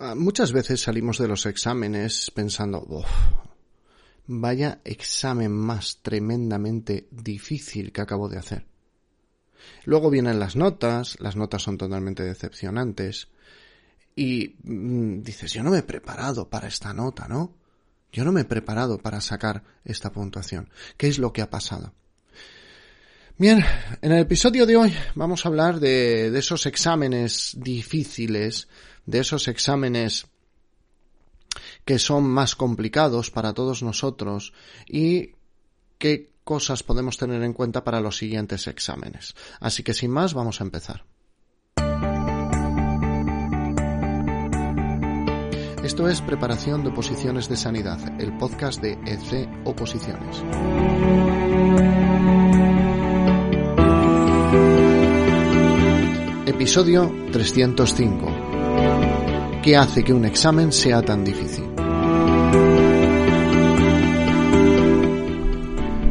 Ah, muchas veces salimos de los exámenes pensando, vaya examen más tremendamente difícil que acabo de hacer. Luego vienen las notas, las notas son totalmente decepcionantes, y mm, dices, yo no me he preparado para esta nota, ¿no? Yo no me he preparado para sacar esta puntuación. ¿Qué es lo que ha pasado? Bien, en el episodio de hoy vamos a hablar de, esos exámenes difíciles de esos exámenes que son más complicados para todos nosotros y qué cosas podemos tener en cuenta para los siguientes exámenes. Así que sin más, vamos a empezar. Esto es Preparación de Oposiciones de Sanidad, el podcast de EC Oposiciones. Episodio 305 ¿Qué hace que un examen sea tan difícil?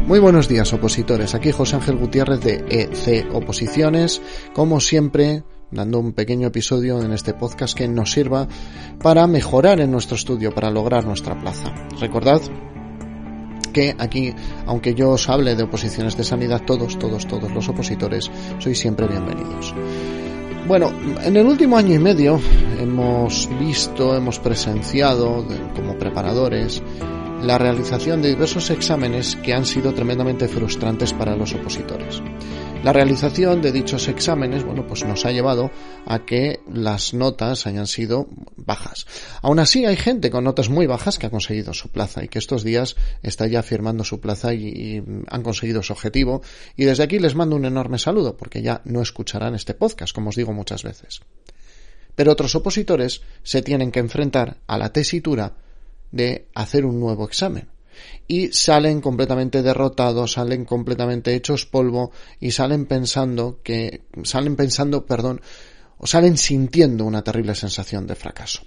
Muy buenos días opositores, aquí José Ángel Gutiérrez de EC Oposiciones, como siempre dando un pequeño episodio en este podcast que nos sirva para mejorar en nuestro estudio, para lograr nuestra plaza. Recordad que aquí, aunque yo os hable de oposiciones de sanidad, todos, todos, todos los opositores sois siempre bienvenidos. Bueno, en el último año y medio hemos visto, hemos presenciado como preparadores la realización de diversos exámenes que han sido tremendamente frustrantes para los opositores. La realización de dichos exámenes, bueno, pues nos ha llevado a que las notas hayan sido bajas. Aún así, hay gente con notas muy bajas que ha conseguido su plaza y que estos días está ya firmando su plaza y, han conseguido su objetivo. Y desde aquí les mando un enorme saludo porque ya no escucharán este podcast, como os digo muchas veces. Pero otros opositores se tienen que enfrentar a la tesitura de hacer un nuevo examen y salen completamente derrotados, salen completamente hechos polvo y salen pensando que salen pensando, perdón, o salen sintiendo una terrible sensación de fracaso.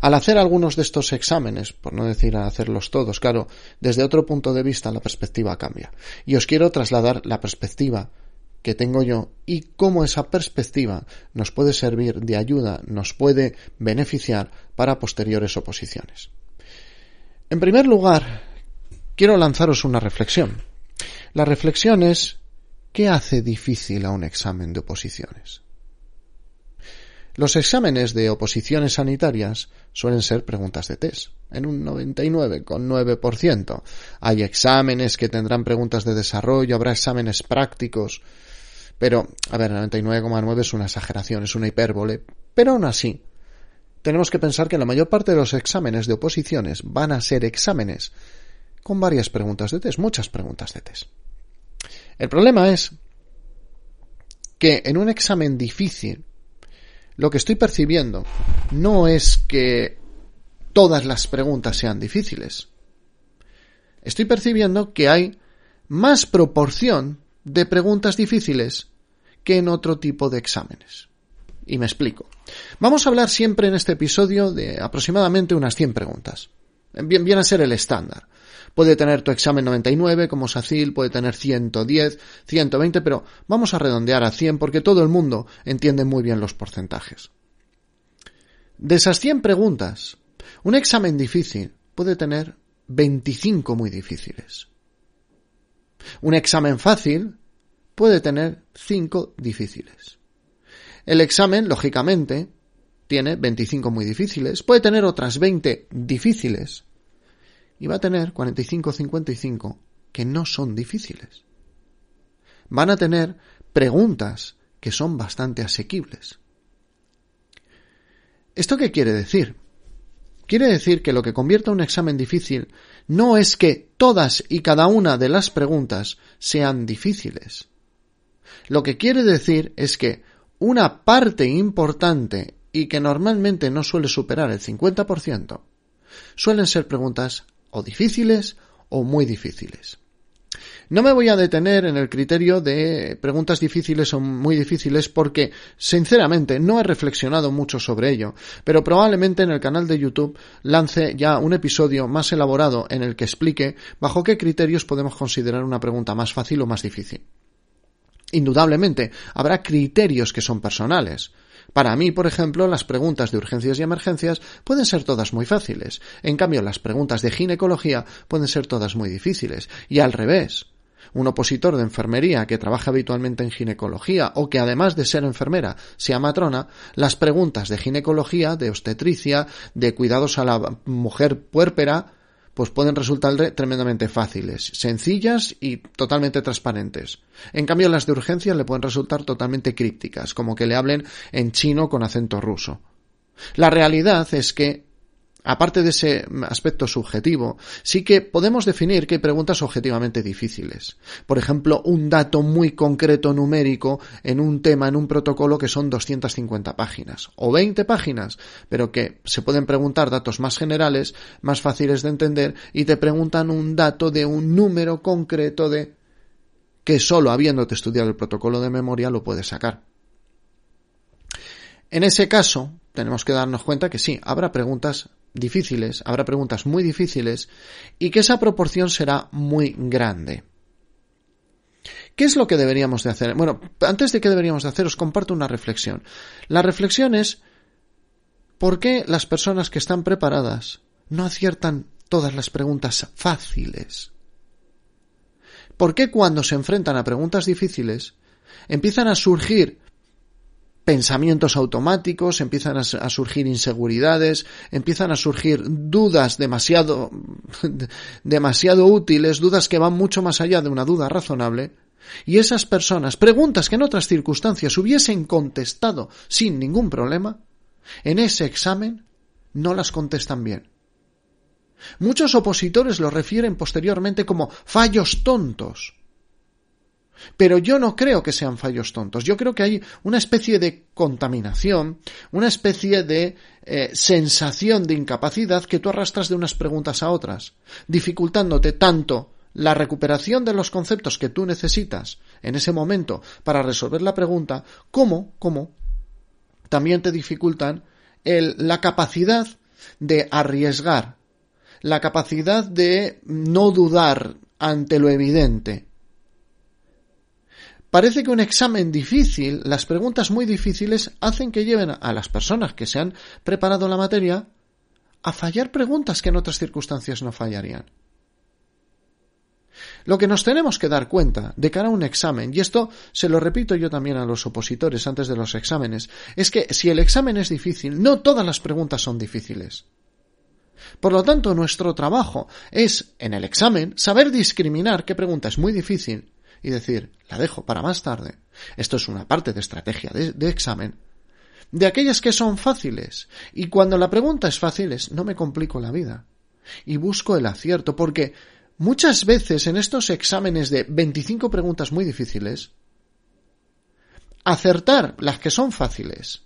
Al hacer algunos de estos exámenes, por no decir hacerlos todos, claro, desde otro punto de vista la perspectiva cambia. Y os quiero trasladar la perspectiva que tengo yo y cómo esa perspectiva nos puede servir de ayuda, nos puede beneficiar para posteriores oposiciones. En primer lugar, quiero lanzaros una reflexión. La reflexión es, ¿qué hace difícil a un examen de oposiciones? Los exámenes de oposiciones sanitarias suelen ser preguntas de test, en un 99,9%. Hay exámenes que tendrán preguntas de desarrollo, habrá exámenes prácticos, pero, a ver, 99,9 es una exageración, es una hipérbole, pero aún así, tenemos que pensar que la mayor parte de los exámenes de oposiciones van a ser exámenes con varias preguntas de test, muchas preguntas de test. El problema es que en un examen difícil, lo que estoy percibiendo no es que todas las preguntas sean difíciles. Estoy percibiendo que hay más proporción de preguntas difíciles que en otro tipo de exámenes. Y me explico. Vamos a hablar siempre en este episodio de aproximadamente unas 100 preguntas. Bien, viene a ser el estándar. Puede tener tu examen 99 como SACIL, puede tener 110, 120, pero vamos a redondear a 100 porque todo el mundo entiende muy bien los porcentajes. De esas 100 preguntas, un examen difícil puede tener 25 muy difíciles. Un examen fácil puede tener 5 difíciles. El examen, lógicamente, tiene 25 muy difíciles, puede tener otras 20 difíciles y va a tener 45 55 que no son difíciles. Van a tener preguntas que son bastante asequibles. ¿Esto qué quiere decir? Quiere decir que lo que convierte un examen difícil no es que todas y cada una de las preguntas sean difíciles. Lo que quiere decir es que una parte importante y que normalmente no suele superar el 50%, suelen ser preguntas o difíciles o muy difíciles. No me voy a detener en el criterio de preguntas difíciles o muy difíciles porque, sinceramente, no he reflexionado mucho sobre ello, pero probablemente en el canal de YouTube lance ya un episodio más elaborado en el que explique bajo qué criterios podemos considerar una pregunta más fácil o más difícil. Indudablemente, habrá criterios que son personales. Para mí, por ejemplo, las preguntas de urgencias y emergencias pueden ser todas muy fáciles. En cambio, las preguntas de ginecología pueden ser todas muy difíciles. Y al revés. Un opositor de enfermería que trabaja habitualmente en ginecología o que además de ser enfermera sea matrona, las preguntas de ginecología, de obstetricia, de cuidados a la mujer puérpera, pues pueden resultar tremendamente fáciles, sencillas y totalmente transparentes. En cambio, las de urgencia le pueden resultar totalmente crípticas, como que le hablen en chino con acento ruso. La realidad es que aparte de ese aspecto subjetivo, sí que podemos definir que hay preguntas objetivamente difíciles. Por ejemplo, un dato muy concreto numérico en un tema, en un protocolo que son 250 páginas o 20 páginas, pero que se pueden preguntar datos más generales, más fáciles de entender y te preguntan un dato de un número concreto de que solo habiéndote estudiado el protocolo de memoria lo puedes sacar. En ese caso, tenemos que darnos cuenta que sí, habrá preguntas difíciles, habrá preguntas muy difíciles y que esa proporción será muy grande. ¿Qué es lo que deberíamos de hacer? Bueno, antes de qué deberíamos de hacer, os comparto una reflexión. La reflexión es ¿por qué las personas que están preparadas no aciertan todas las preguntas fáciles? ¿Por qué cuando se enfrentan a preguntas difíciles empiezan a surgir pensamientos automáticos, empiezan a, surgir inseguridades, empiezan a surgir dudas demasiado, demasiado útiles, dudas que van mucho más allá de una duda razonable, y esas personas, preguntas que en otras circunstancias hubiesen contestado sin ningún problema, en ese examen no las contestan bien. Muchos opositores lo refieren posteriormente como fallos tontos, pero yo no creo que sean fallos tontos. Yo creo que hay una especie de contaminación, una especie de eh, sensación de incapacidad que tú arrastras de unas preguntas a otras, dificultándote tanto la recuperación de los conceptos que tú necesitas en ese momento para resolver la pregunta, como, como también te dificultan la capacidad de arriesgar, la capacidad de no dudar ante lo evidente, Parece que un examen difícil, las preguntas muy difíciles, hacen que lleven a las personas que se han preparado la materia a fallar preguntas que en otras circunstancias no fallarían. Lo que nos tenemos que dar cuenta de cara a un examen, y esto se lo repito yo también a los opositores antes de los exámenes, es que si el examen es difícil, no todas las preguntas son difíciles. Por lo tanto, nuestro trabajo es, en el examen, saber discriminar qué pregunta es muy difícil y decir, la dejo para más tarde. Esto es una parte de estrategia de, examen. De aquellas que son fáciles. Y cuando la pregunta es fácil, no me complico la vida. Y busco el acierto, porque muchas veces en estos exámenes de 25 preguntas muy difíciles, acertar las que son fáciles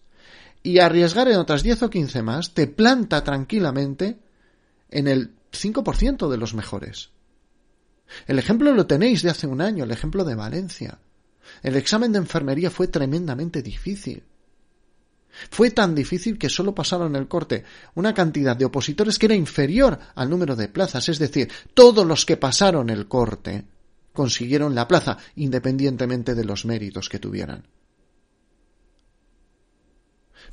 y arriesgar en otras 10 o 15 más te planta tranquilamente en el 5% de los mejores. El ejemplo lo tenéis de hace un año, el ejemplo de Valencia. El examen de enfermería fue tremendamente difícil. Fue tan difícil que solo pasaron el corte una cantidad de opositores que era inferior al número de plazas, es decir, todos los que pasaron el corte consiguieron la plaza, independientemente de los méritos que tuvieran.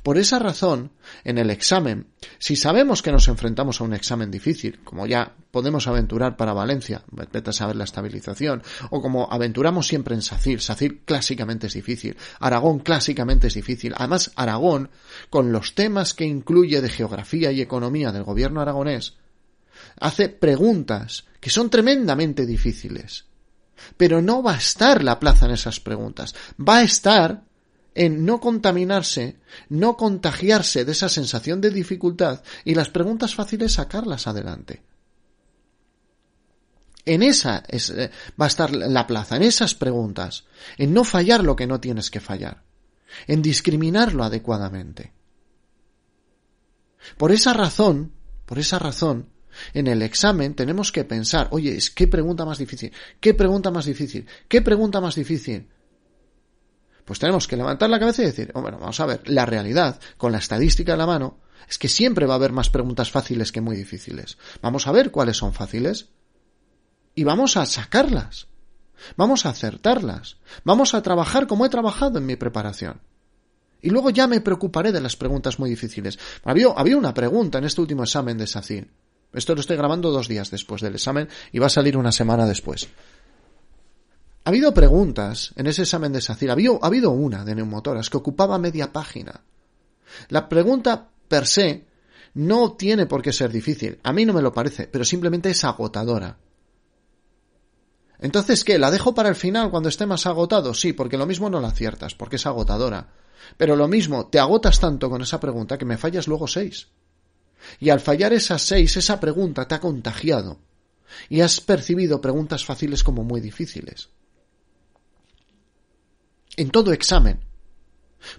Por esa razón, en el examen, si sabemos que nos enfrentamos a un examen difícil, como ya podemos aventurar para Valencia, vete a saber la estabilización, o como aventuramos siempre en SACIR, SACIR clásicamente es difícil, Aragón clásicamente es difícil, además Aragón, con los temas que incluye de geografía y economía del gobierno aragonés, hace preguntas que son tremendamente difíciles. Pero no va a estar la plaza en esas preguntas, va a estar en no contaminarse, no contagiarse de esa sensación de dificultad y las preguntas fáciles sacarlas adelante. En esa eh, va a estar la plaza, en esas preguntas, en no fallar lo que no tienes que fallar, en discriminarlo adecuadamente. Por esa razón, por esa razón, en el examen tenemos que pensar, oye, ¿qué pregunta más difícil? ¿Qué pregunta más difícil? ¿Qué pregunta más difícil? Pues tenemos que levantar la cabeza y decir, oh, bueno, vamos a ver, la realidad, con la estadística en la mano, es que siempre va a haber más preguntas fáciles que muy difíciles. Vamos a ver cuáles son fáciles y vamos a sacarlas. Vamos a acertarlas. Vamos a trabajar como he trabajado en mi preparación. Y luego ya me preocuparé de las preguntas muy difíciles. Había, había una pregunta en este último examen de SACIR. Esto lo estoy grabando dos días después del examen y va a salir una semana después. Ha habido preguntas en ese examen de SACIR. Ha ha habido una de neumotoras que ocupaba media página. La pregunta per se no tiene por qué ser difícil. A mí no me lo parece, pero simplemente es agotadora. Entonces, ¿qué? ¿La dejo para el final cuando esté más agotado? Sí, porque lo mismo no la aciertas, porque es agotadora. Pero lo mismo, te agotas tanto con esa pregunta que me fallas luego seis. Y al fallar esas seis, esa pregunta te ha contagiado. Y has percibido preguntas fáciles como muy difíciles. En todo examen,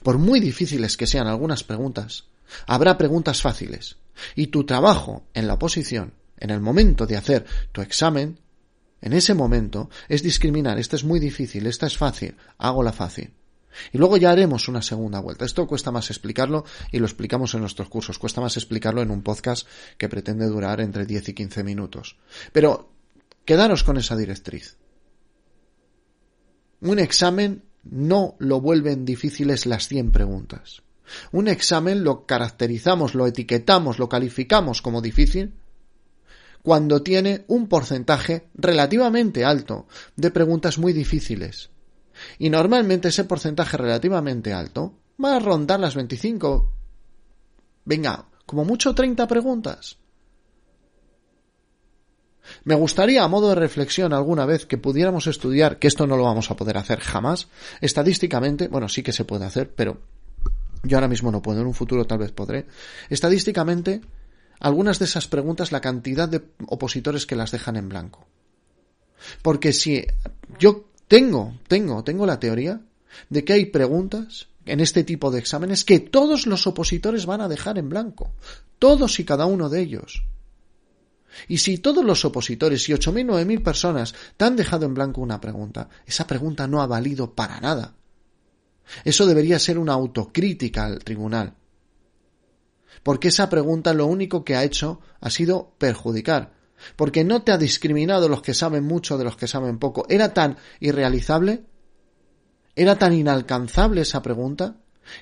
por muy difíciles que sean algunas preguntas, habrá preguntas fáciles. Y tu trabajo en la oposición, en el momento de hacer tu examen, en ese momento es discriminar, esta es muy difícil, esta es fácil, hago la fácil. Y luego ya haremos una segunda vuelta. Esto cuesta más explicarlo y lo explicamos en nuestros cursos. Cuesta más explicarlo en un podcast que pretende durar entre 10 y 15 minutos. Pero quedaros con esa directriz. Un examen no lo vuelven difíciles las 100 preguntas. Un examen lo caracterizamos, lo etiquetamos, lo calificamos como difícil cuando tiene un porcentaje relativamente alto de preguntas muy difíciles. Y normalmente ese porcentaje relativamente alto va a rondar las 25. Venga, como mucho 30 preguntas. Me gustaría, a modo de reflexión, alguna vez que pudiéramos estudiar, que esto no lo vamos a poder hacer jamás, estadísticamente, bueno, sí que se puede hacer, pero yo ahora mismo no puedo, en un futuro tal vez podré, estadísticamente, algunas de esas preguntas la cantidad de opositores que las dejan en blanco. Porque si yo tengo, tengo, tengo la teoría de que hay preguntas en este tipo de exámenes que todos los opositores van a dejar en blanco. Todos y cada uno de ellos. Y si todos los opositores y ocho mil, nueve mil personas te han dejado en blanco una pregunta, esa pregunta no ha valido para nada. Eso debería ser una autocrítica al tribunal porque esa pregunta lo único que ha hecho ha sido perjudicar, porque no te ha discriminado los que saben mucho de los que saben poco. Era tan irrealizable, era tan inalcanzable esa pregunta,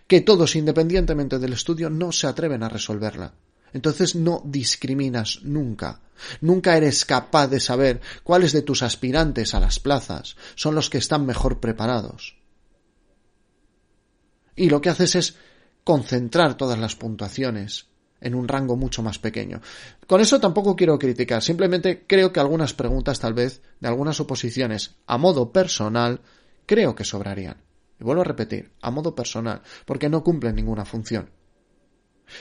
que todos, independientemente del estudio, no se atreven a resolverla. Entonces no discriminas nunca. Nunca eres capaz de saber cuáles de tus aspirantes a las plazas son los que están mejor preparados. Y lo que haces es concentrar todas las puntuaciones en un rango mucho más pequeño. Con eso tampoco quiero criticar, simplemente creo que algunas preguntas tal vez de algunas oposiciones a modo personal creo que sobrarían. Y vuelvo a repetir, a modo personal, porque no cumplen ninguna función.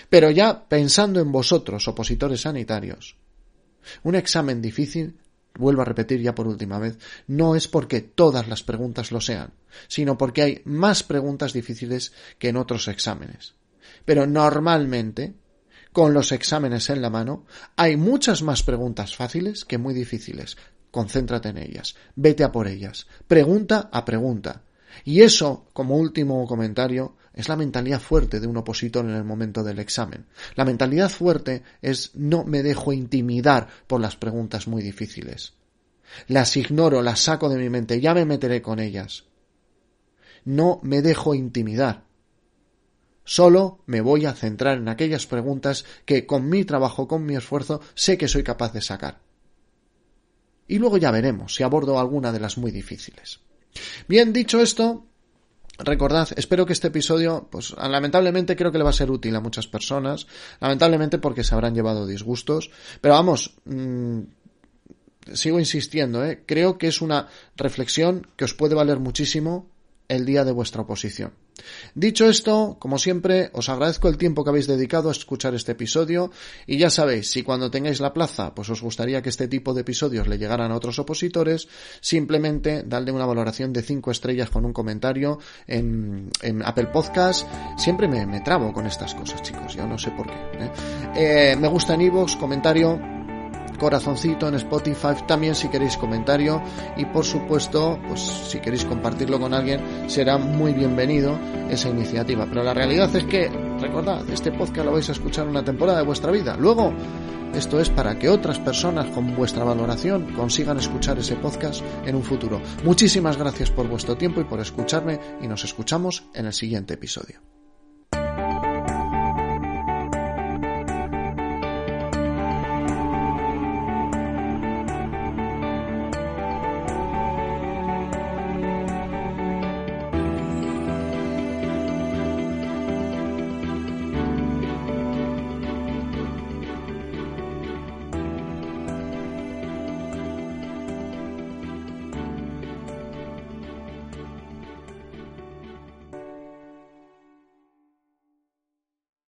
Pero ya pensando en vosotros, opositores sanitarios, un examen difícil vuelvo a repetir ya por última vez, no es porque todas las preguntas lo sean, sino porque hay más preguntas difíciles que en otros exámenes. Pero normalmente, con los exámenes en la mano, hay muchas más preguntas fáciles que muy difíciles. Concéntrate en ellas, vete a por ellas, pregunta a pregunta. Y eso, como último comentario, es la mentalidad fuerte de un opositor en el momento del examen. La mentalidad fuerte es no me dejo intimidar por las preguntas muy difíciles. Las ignoro, las saco de mi mente, ya me meteré con ellas. No me dejo intimidar. Solo me voy a centrar en aquellas preguntas que con mi trabajo, con mi esfuerzo, sé que soy capaz de sacar. Y luego ya veremos si abordo alguna de las muy difíciles. Bien, dicho esto, recordad, espero que este episodio, pues lamentablemente creo que le va a ser útil a muchas personas, lamentablemente porque se habrán llevado disgustos, pero vamos, mm, sigo insistiendo, ¿eh? creo que es una reflexión que os puede valer muchísimo el día de vuestra oposición. Dicho esto, como siempre, os agradezco el tiempo que habéis dedicado a escuchar este episodio y ya sabéis, si cuando tengáis la plaza, pues os gustaría que este tipo de episodios le llegaran a otros opositores, simplemente dadle una valoración de 5 estrellas con un comentario en, Apple Podcast. Siempre me, me, trabo con estas cosas, chicos, yo no sé por qué. ¿eh? Eh, me gusta en iVoox, comentario, corazoncito en Spotify, también si queréis comentario y por supuesto, pues si queréis compartirlo con alguien, será muy bienvenido esa iniciativa. Pero la realidad es que, recordad, este podcast lo vais a escuchar una temporada de vuestra vida. Luego, esto es para que otras personas con vuestra valoración consigan escuchar ese podcast en un futuro. Muchísimas gracias por vuestro tiempo y por escucharme y nos escuchamos en el siguiente episodio.